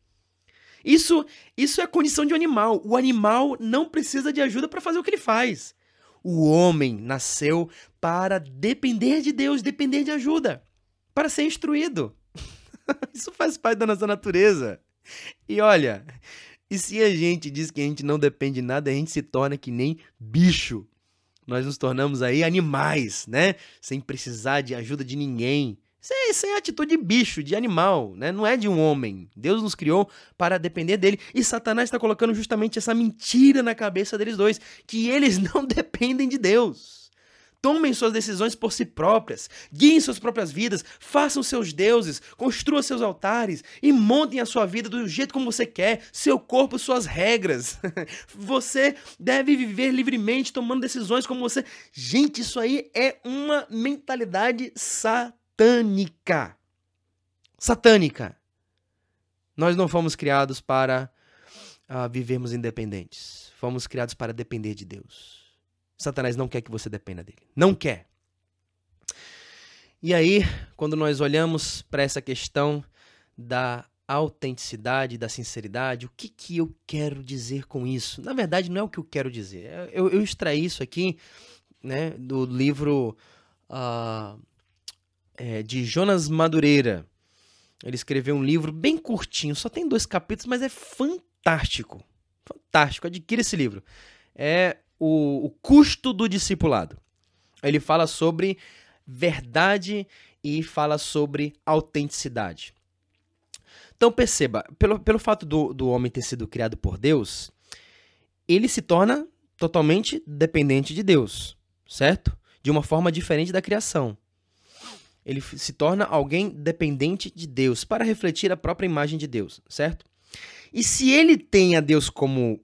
Isso, isso é a condição de um animal. O animal não precisa de ajuda para fazer o que ele faz. O homem nasceu para depender de Deus, depender de ajuda, para ser instruído. isso faz parte da nossa natureza. E olha, e se a gente diz que a gente não depende de nada, a gente se torna que nem bicho. Nós nos tornamos aí animais, né? Sem precisar de ajuda de ninguém. Isso é, isso é atitude de bicho, de animal, né? Não é de um homem. Deus nos criou para depender dele. E Satanás está colocando justamente essa mentira na cabeça deles dois, que eles não dependem de Deus. Tomem suas decisões por si próprias, guiem suas próprias vidas, façam seus deuses, construam seus altares e montem a sua vida do jeito como você quer, seu corpo, suas regras. você deve viver livremente, tomando decisões como você. Gente, isso aí é uma mentalidade satânica satânica. Nós não fomos criados para uh, vivermos independentes. Fomos criados para depender de Deus. Satanás não quer que você dependa dele. Não quer. E aí, quando nós olhamos para essa questão da autenticidade, da sinceridade, o que, que eu quero dizer com isso? Na verdade, não é o que eu quero dizer. Eu, eu extraí isso aqui né, do livro uh, é, de Jonas Madureira. Ele escreveu um livro bem curtinho, só tem dois capítulos, mas é fantástico. Fantástico, adquira esse livro. É o, o custo do discipulado. Ele fala sobre verdade e fala sobre autenticidade. Então perceba, pelo, pelo fato do, do homem ter sido criado por Deus, ele se torna totalmente dependente de Deus, certo? de uma forma diferente da criação. Ele se torna alguém dependente de Deus para refletir a própria imagem de Deus, certo? E se ele tem a Deus como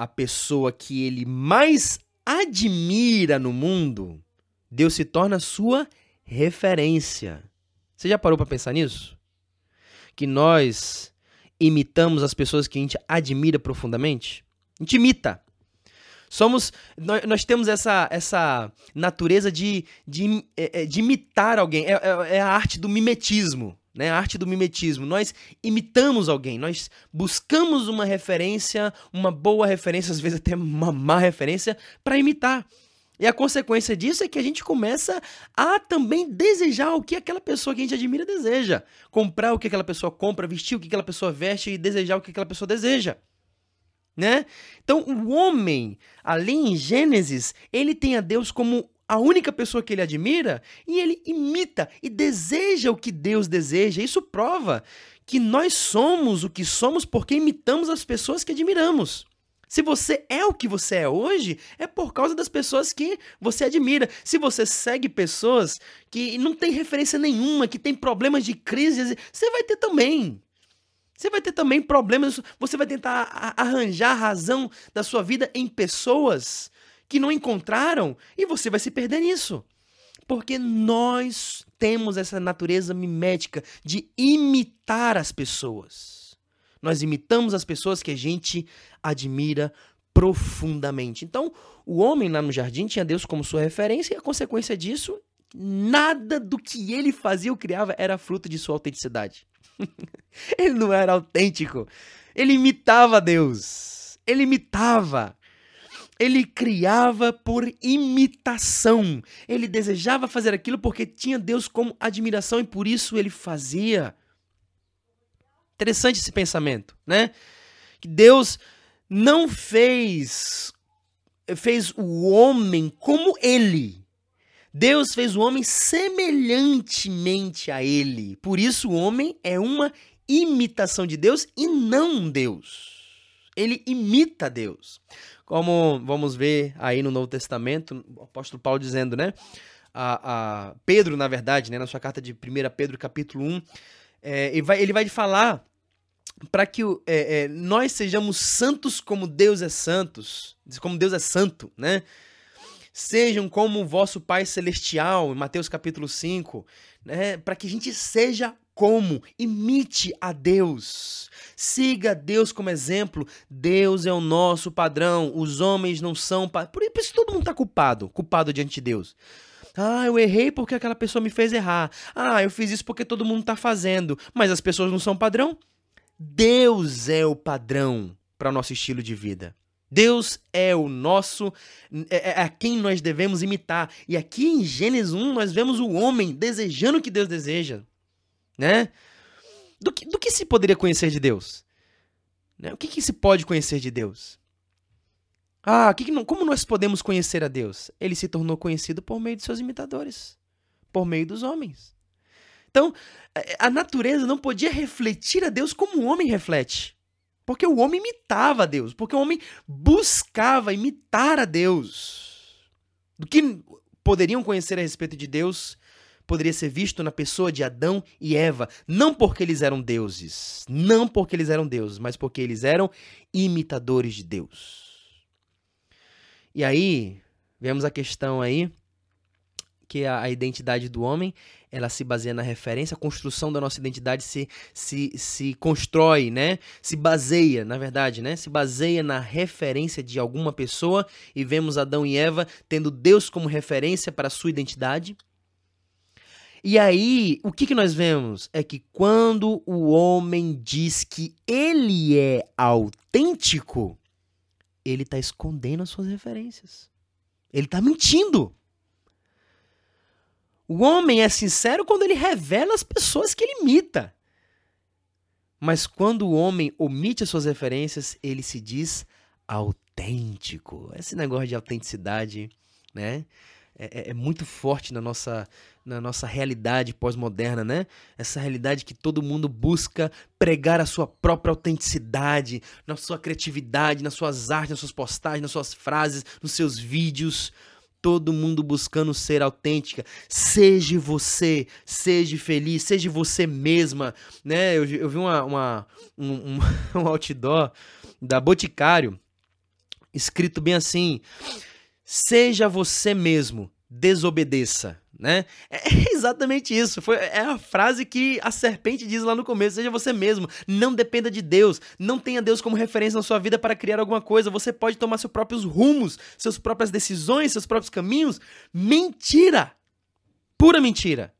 a pessoa que ele mais admira no mundo, Deus se torna sua referência. Você já parou para pensar nisso? Que nós imitamos as pessoas que a gente admira profundamente? A gente imita. Somos, nós, nós temos essa, essa natureza de, de, é, é, de imitar alguém. É, é, é a arte do mimetismo né? A arte do mimetismo. Nós imitamos alguém, nós buscamos uma referência, uma boa referência, às vezes até uma má referência, para imitar. E a consequência disso é que a gente começa a também desejar o que aquela pessoa que a gente admira deseja. Comprar o que aquela pessoa compra, vestir o que aquela pessoa veste e desejar o que aquela pessoa deseja. Né? Então, o homem, ali em Gênesis, ele tem a Deus como a única pessoa que ele admira e ele imita e deseja o que Deus deseja. Isso prova que nós somos o que somos porque imitamos as pessoas que admiramos. Se você é o que você é hoje, é por causa das pessoas que você admira. Se você segue pessoas que não tem referência nenhuma, que tem problemas de crise, você vai ter também. Você vai ter também problemas, você vai tentar arranjar a razão da sua vida em pessoas que não encontraram e você vai se perder nisso. Porque nós temos essa natureza mimética de imitar as pessoas. Nós imitamos as pessoas que a gente admira profundamente. Então, o homem lá no jardim tinha Deus como sua referência e a consequência disso, nada do que ele fazia ou criava era fruto de sua autenticidade. ele não era autêntico. Ele imitava Deus. Ele imitava. Ele criava por imitação. Ele desejava fazer aquilo porque tinha Deus como admiração e por isso ele fazia. Interessante esse pensamento, né? Que Deus não fez fez o homem como ele. Deus fez o homem semelhantemente a ele. Por isso o homem é uma imitação de Deus e não Deus. Ele imita Deus. Como vamos ver aí no Novo Testamento, o apóstolo Paulo dizendo, né? A, a Pedro, na verdade, né, na sua carta de 1 Pedro, capítulo 1, é, ele, vai, ele vai falar para que é, é, nós sejamos santos como Deus é santos, como Deus é santo, né? Sejam como o vosso Pai Celestial, em Mateus capítulo 5, né? Para que a gente seja como, imite a Deus, siga Deus como exemplo. Deus é o nosso padrão, os homens não são. Por isso todo mundo está culpado, culpado diante de Deus. Ah, eu errei porque aquela pessoa me fez errar. Ah, eu fiz isso porque todo mundo está fazendo. Mas as pessoas não são padrão? Deus é o padrão para o nosso estilo de vida. Deus é o nosso, é, é a quem nós devemos imitar. E aqui em Gênesis 1 nós vemos o homem desejando o que Deus deseja, né? Do que, do que se poderia conhecer de Deus? Né? O que, que se pode conhecer de Deus? Ah, que que, como nós podemos conhecer a Deus? Ele se tornou conhecido por meio de seus imitadores, por meio dos homens. Então, a natureza não podia refletir a Deus como o homem reflete. Porque o homem imitava a Deus, porque o homem buscava imitar a Deus. Do que poderiam conhecer a respeito de Deus poderia ser visto na pessoa de Adão e Eva, não porque eles eram deuses, não porque eles eram deuses, mas porque eles eram imitadores de Deus. E aí, vemos a questão aí que a, a identidade do homem ela se baseia na referência, a construção da nossa identidade se, se, se constrói, né? Se baseia, na verdade, né? Se baseia na referência de alguma pessoa e vemos Adão e Eva tendo Deus como referência para a sua identidade. E aí, o que, que nós vemos? É que quando o homem diz que ele é autêntico, ele está escondendo as suas referências. Ele está mentindo. O homem é sincero quando ele revela as pessoas que ele imita. Mas quando o homem omite as suas referências, ele se diz autêntico. Esse negócio de autenticidade, né? É, é, é muito forte na nossa, na nossa realidade pós-moderna, né? Essa realidade que todo mundo busca pregar a sua própria autenticidade, na sua criatividade, nas suas artes, nas suas postagens, nas suas frases, nos seus vídeos todo mundo buscando ser autêntica. Seja você, seja feliz, seja você mesma, né? Eu, eu vi uma, uma um, um outdoor da Boticário escrito bem assim: seja você mesmo, desobedeça né? É exatamente isso. Foi, é a frase que a serpente diz lá no começo: seja você mesmo, não dependa de Deus, não tenha Deus como referência na sua vida para criar alguma coisa. Você pode tomar seus próprios rumos, suas próprias decisões, seus próprios caminhos. Mentira! Pura mentira.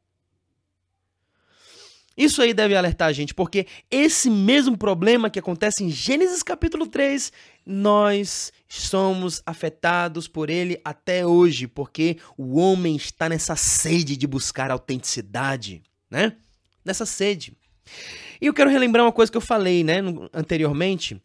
Isso aí deve alertar a gente, porque esse mesmo problema que acontece em Gênesis capítulo 3, nós somos afetados por ele até hoje, porque o homem está nessa sede de buscar autenticidade, né? Nessa sede. E eu quero relembrar uma coisa que eu falei, né, anteriormente,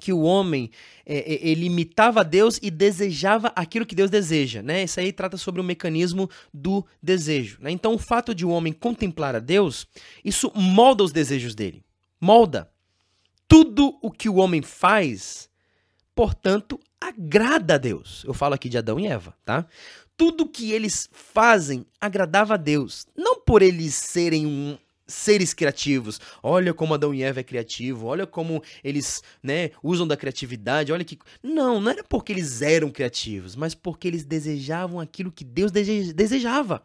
que o homem é, é, ele imitava Deus e desejava aquilo que Deus deseja, né? Isso aí trata sobre o mecanismo do desejo, né? Então o fato de o homem contemplar a Deus, isso molda os desejos dele, molda tudo o que o homem faz, portanto agrada a Deus. Eu falo aqui de Adão e Eva, tá? Tudo que eles fazem agradava a Deus, não por eles serem um, seres criativos. Olha como Adão e Eva é criativo, olha como eles, né, usam da criatividade, olha que Não, não era porque eles eram criativos, mas porque eles desejavam aquilo que Deus desejava.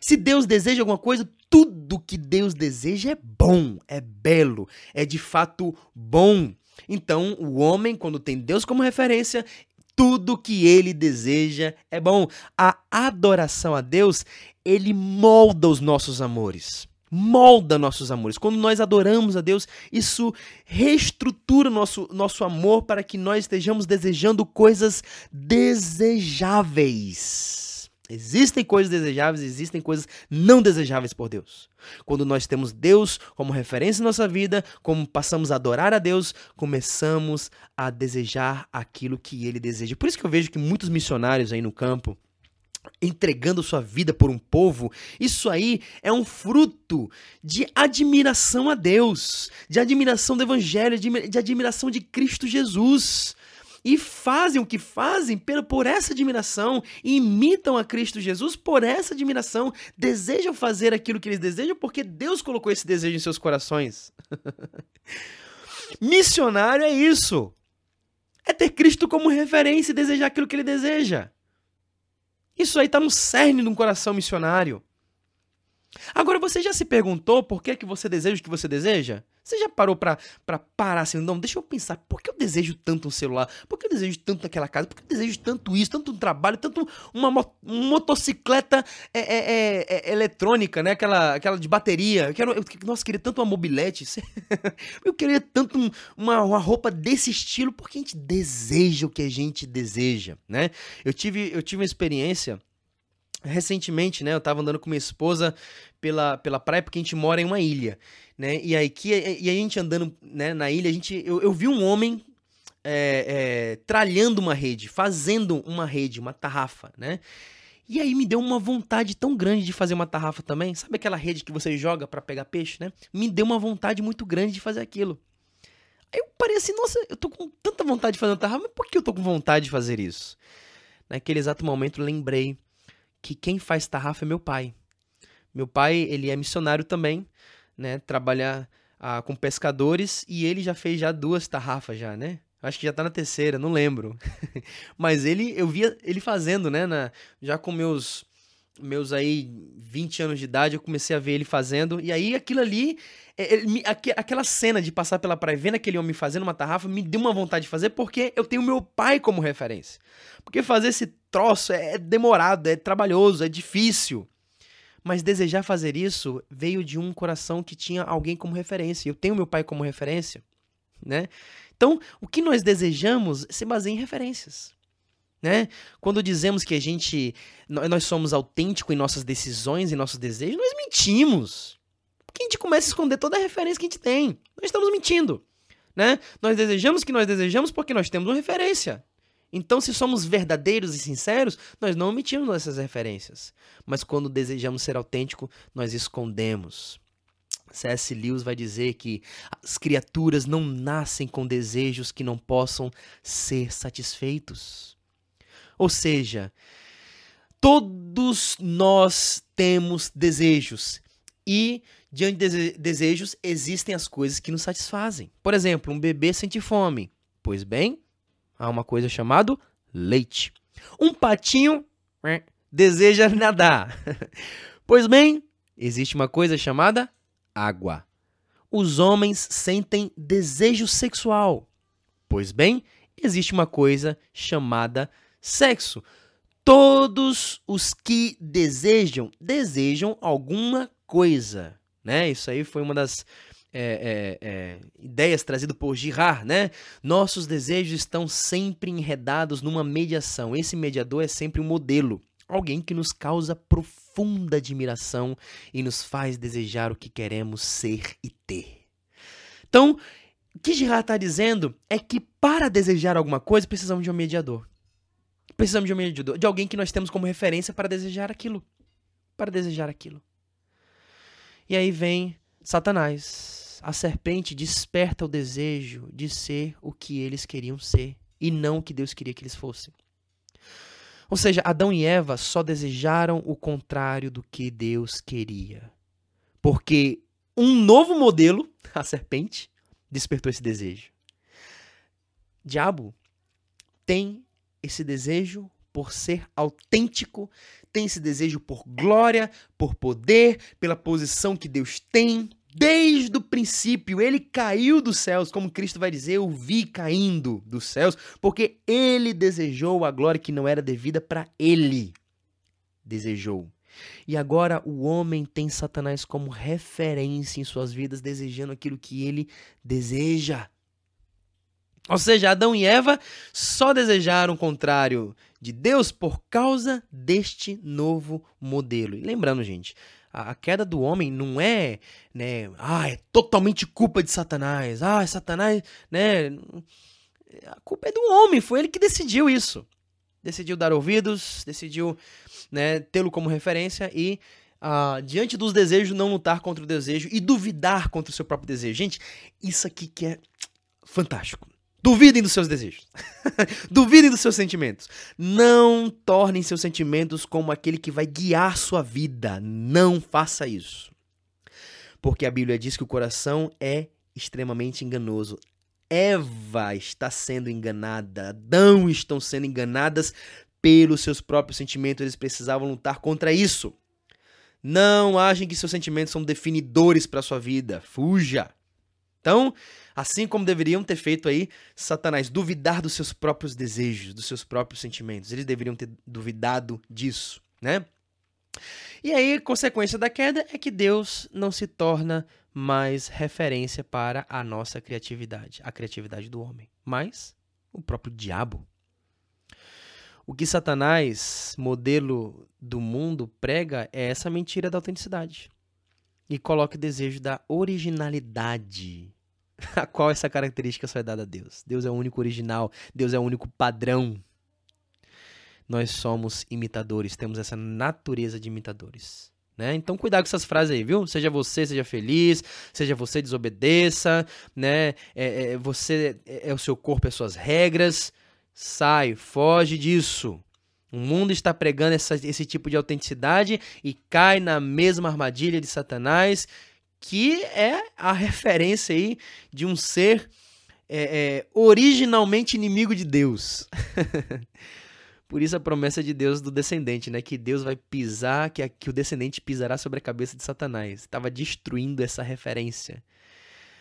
Se Deus deseja alguma coisa, tudo que Deus deseja é bom, é belo, é de fato bom. Então, o homem, quando tem Deus como referência, tudo que ele deseja é bom. A adoração a Deus, ele molda os nossos amores molda nossos amores. Quando nós adoramos a Deus, isso reestrutura nosso, nosso amor para que nós estejamos desejando coisas desejáveis. Existem coisas desejáveis, existem coisas não desejáveis por Deus. Quando nós temos Deus como referência em nossa vida, como passamos a adorar a Deus, começamos a desejar aquilo que Ele deseja. Por isso que eu vejo que muitos missionários aí no campo, entregando sua vida por um povo, isso aí é um fruto de admiração a Deus, de admiração do Evangelho, de, admiração de Cristo Jesus. E fazem o que fazem por essa admiração, imitam a Cristo Jesus por essa admiração, desejam fazer aquilo que eles desejam porque Deus colocou esse desejo em seus corações. Missionário é isso. É ter Cristo como referência e desejar aquilo que ele deseja. Isso aí está no cerne de um coração missionário. Agora, você já se perguntou por que, que você deseja o que você deseja? Você já parou pra, pra parar assim, não, deixa eu pensar, por que eu desejo tanto um celular? Por que eu desejo tanto aquela casa? Por que eu desejo tanto isso, tanto um trabalho, tanto uma, motocicleta é, é, é, é, eletrônica, né? Aquela, aquela de bateria. Eu quero, eu, nossa, eu queria tanto uma mobilete. eu queria tanto um, uma, uma roupa desse estilo, porque a gente deseja o que a gente deseja, né? Eu tive, eu tive uma experiência recentemente, né, eu tava andando com minha esposa pela, pela praia, porque a gente mora em uma ilha, né, e aí que, e a gente andando, né, na ilha, a gente, eu, eu vi um homem é, é, tralhando uma rede, fazendo uma rede, uma tarrafa, né, e aí me deu uma vontade tão grande de fazer uma tarrafa também, sabe aquela rede que você joga para pegar peixe, né, me deu uma vontade muito grande de fazer aquilo. Aí eu parei assim, nossa, eu tô com tanta vontade de fazer uma tarrafa, mas por que eu tô com vontade de fazer isso? Naquele exato momento lembrei que quem faz tarrafa é meu pai. Meu pai, ele é missionário também, né? Trabalha ah, com pescadores e ele já fez já duas tarrafas já, né? Acho que já tá na terceira, não lembro. Mas ele, eu via ele fazendo, né? Na, já com meus meus aí 20 anos de idade, eu comecei a ver ele fazendo. E aí aquilo ali, é, aqu, aquela cena de passar pela praia vendo aquele homem fazendo uma tarrafa, me deu uma vontade de fazer porque eu tenho meu pai como referência. Porque fazer esse troço é, é demorado, é trabalhoso, é difícil. Mas desejar fazer isso veio de um coração que tinha alguém como referência. Eu tenho meu pai como referência, né? Então, o que nós desejamos se baseia em referências. Né? Quando dizemos que a gente nós somos autênticos em nossas decisões e nossos desejos, nós mentimos. Porque a gente começa a esconder toda a referência que a gente tem. Nós estamos mentindo, né? Nós desejamos o que nós desejamos porque nós temos uma referência. Então, se somos verdadeiros e sinceros, nós não omitimos essas referências. Mas quando desejamos ser autêntico, nós escondemos. C.S. Lewis vai dizer que as criaturas não nascem com desejos que não possam ser satisfeitos. Ou seja, Todos nós temos desejos e diante de desejos existem as coisas que nos satisfazem. Por exemplo, um bebê sente fome. Pois bem, há uma coisa chamada leite. Um patinho deseja nadar. pois bem, existe uma coisa chamada água. Os homens sentem desejo sexual. Pois bem, existe uma coisa chamada sexo. Todos os que desejam, desejam alguma coisa, né? Isso aí foi uma das é, é, é, ideias trazidas por Girard, né? Nossos desejos estão sempre enredados numa mediação. Esse mediador é sempre um modelo, alguém que nos causa profunda admiração e nos faz desejar o que queremos ser e ter. Então, o que Girard está dizendo é que para desejar alguma coisa precisamos de um mediador. Precisamos de um mediador, de alguém que nós temos como referência para desejar aquilo. Para desejar aquilo. E aí vem Satanás. A serpente desperta o desejo de ser o que eles queriam ser e não o que Deus queria que eles fossem. Ou seja, Adão e Eva só desejaram o contrário do que Deus queria. Porque um novo modelo, a serpente, despertou esse desejo. Diabo tem esse desejo por ser autêntico, tem esse desejo por glória, por poder, pela posição que Deus tem. Desde o princípio, ele caiu dos céus, como Cristo vai dizer, eu vi caindo dos céus, porque ele desejou a glória que não era devida para ele. Desejou. E agora o homem tem Satanás como referência em suas vidas, desejando aquilo que ele deseja. Ou seja, Adão e Eva só desejaram o contrário de Deus por causa deste novo modelo. E lembrando, gente, a, queda do homem não é, né, ah, é totalmente culpa de Satanás. Ah, Satanás, né? A culpa é do homem, foi ele que decidiu isso. Decidiu dar ouvidos, decidiu, né, tê-lo como referência e Uh, diante dos desejos, não lutar contra o desejo e duvidar contra o seu próprio desejo. Gente, isso aqui que é fantástico. Duvidem dos seus desejos. Duvidem dos seus sentimentos. Não tornem seus sentimentos como aquele que vai guiar sua vida. Não faça isso. Porque a Bíblia diz que o coração é extremamente enganoso. Eva está sendo enganada, Adão estão sendo enganadas pelos seus próprios sentimentos. Eles precisavam lutar contra isso. Não achem que seus sentimentos são definidores para sua vida. Fuja. Então, assim como deveriam ter feito aí Satanás, duvidar dos seus próprios desejos, dos seus próprios sentimentos. Eles deveriam ter duvidado disso, né? E aí, consequência da queda é que Deus não se torna mais referência para a nossa criatividade, a criatividade do homem, mas o próprio diabo. O que Satanás, modelo do mundo, prega é essa mentira da autenticidade e coloque o desejo da originalidade, a qual essa característica só é dada a Deus. Deus é o único original, Deus é o único padrão. Nós somos imitadores, temos essa natureza de imitadores. Né? Então, cuidado com essas frases aí, viu? Seja você, seja feliz, seja você, desobedeça, né? É, é, você é, é o seu corpo, as suas regras. Sai, foge disso. O mundo está pregando essa, esse tipo de autenticidade e cai na mesma armadilha de Satanás, que é a referência aí de um ser é, é, originalmente inimigo de Deus. Por isso a promessa de Deus do descendente, né? Que Deus vai pisar, que, que o descendente pisará sobre a cabeça de Satanás. Estava destruindo essa referência.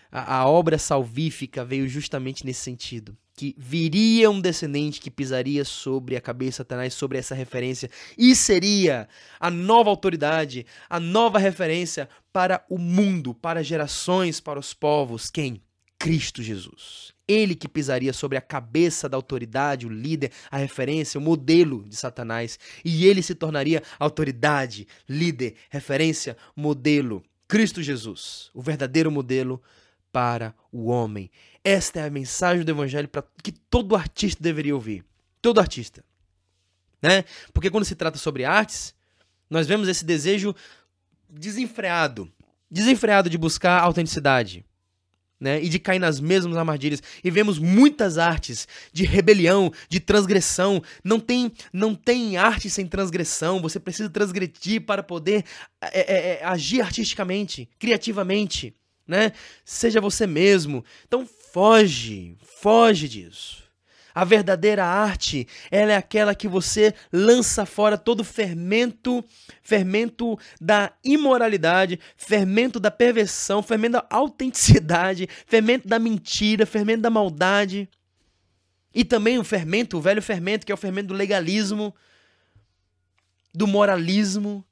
A, a obra salvífica veio justamente nesse sentido que viria um descendente que pisaria sobre a cabeça de Satanás, sobre essa referência, e seria a nova autoridade, a nova referência para o mundo, para gerações, para os povos. Quem? Cristo Jesus. Ele que pisaria sobre a cabeça da autoridade, o líder, a referência, o modelo de Satanás. E ele se tornaria autoridade, líder, referência, modelo. Cristo Jesus, o verdadeiro modelo para o homem. Esta é a mensagem do evangelho para que todo artista deveria ouvir. Todo artista. Né? Porque quando se trata sobre artes, nós vemos esse desejo desenfreado, desenfreado de buscar autenticidade. né, e de cair nas mesmas armadilhas. E vemos muitas artes de rebelião, de transgressão. Não tem, não tem arte sem transgressão. Você precisa transgredir para poder é, é, agir artisticamente, criativamente. Né? Seja você mesmo. Então foge, foge disso. A verdadeira arte, ela é aquela que você lança fora todo fermento, fermento da imoralidade, fermento da perversão, fermento da autenticidade, fermento da mentira, fermento da maldade. E também o fermento, o velho fermento, que é o fermento do legalismo, do moralismo.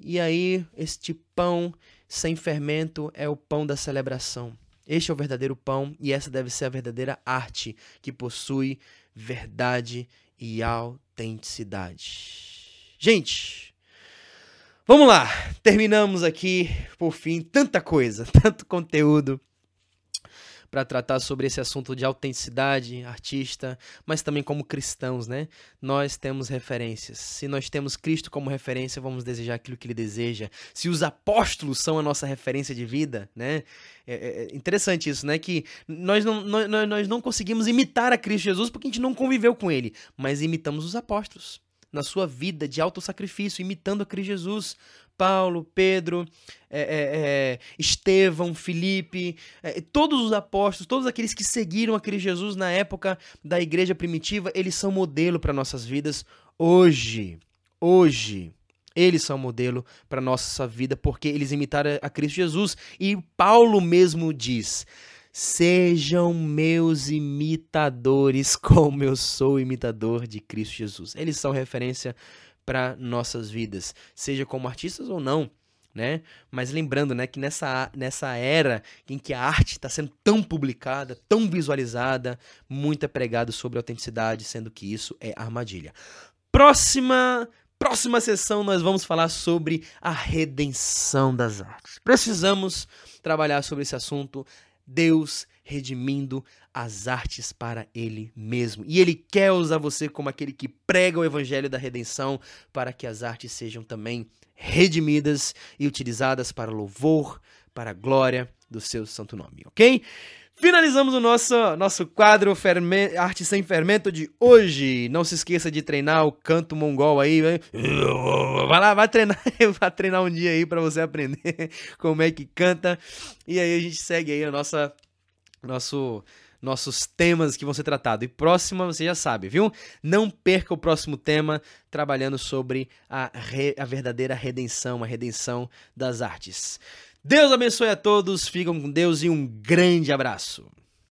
E aí, este pão sem fermento é o pão da celebração. Este é o verdadeiro pão e essa deve ser a verdadeira arte que possui verdade e autenticidade. Gente, vamos lá. Terminamos aqui, por fim, tanta coisa, tanto conteúdo para tratar sobre esse assunto de autenticidade artista, mas também como cristãos, né? Nós temos referências. Se nós temos Cristo como referência, vamos desejar aquilo que ele deseja. Se os apóstolos são a nossa referência de vida, né? É, é, é interessante isso, né? Que nós não, nós, nós não conseguimos imitar a Cristo Jesus porque a gente não conviveu com ele, mas imitamos os apóstolos na sua vida de autossacrifício, imitando a Cristo Jesus. Paulo, Pedro, é, é, é, Estevão, Felipe, é, todos os apóstolos, todos aqueles que seguiram a Cristo Jesus na época da igreja primitiva, eles são modelo para nossas vidas hoje. Hoje. Eles são modelo para nossa vida porque eles imitaram a Cristo Jesus. E Paulo mesmo diz: Sejam meus imitadores, como eu sou imitador de Cristo Jesus. Eles são referência para nossas vidas, seja como artistas ou não. Né? Mas lembrando, né, que nessa, nessa era em que a arte está sendo tão publicada, tão visualizada, muito é pregado sobre autenticidade, sendo que isso é armadilha. Próxima próxima sessão nós vamos falar sobre a redenção das artes. Precisamos trabalhar sobre esse assunto. Deus redimindo as artes para Ele mesmo. E Ele quer usar você como aquele que prega o evangelho da redenção para que as artes sejam também redimidas e utilizadas para louvor, para a glória do seu santo nome, ok? Finalizamos o nosso, nosso quadro Ferme Arte Sem Fermento de hoje. Não se esqueça de treinar o canto mongol aí. Vai lá, vai treinar, vai treinar um dia aí para você aprender como é que canta. E aí a gente segue aí a nossa nosso nossos temas que vão ser tratados. E próxima, você já sabe, viu? Não perca o próximo tema trabalhando sobre a, re, a verdadeira redenção, a redenção das artes. Deus abençoe a todos, ficam com Deus e um grande abraço.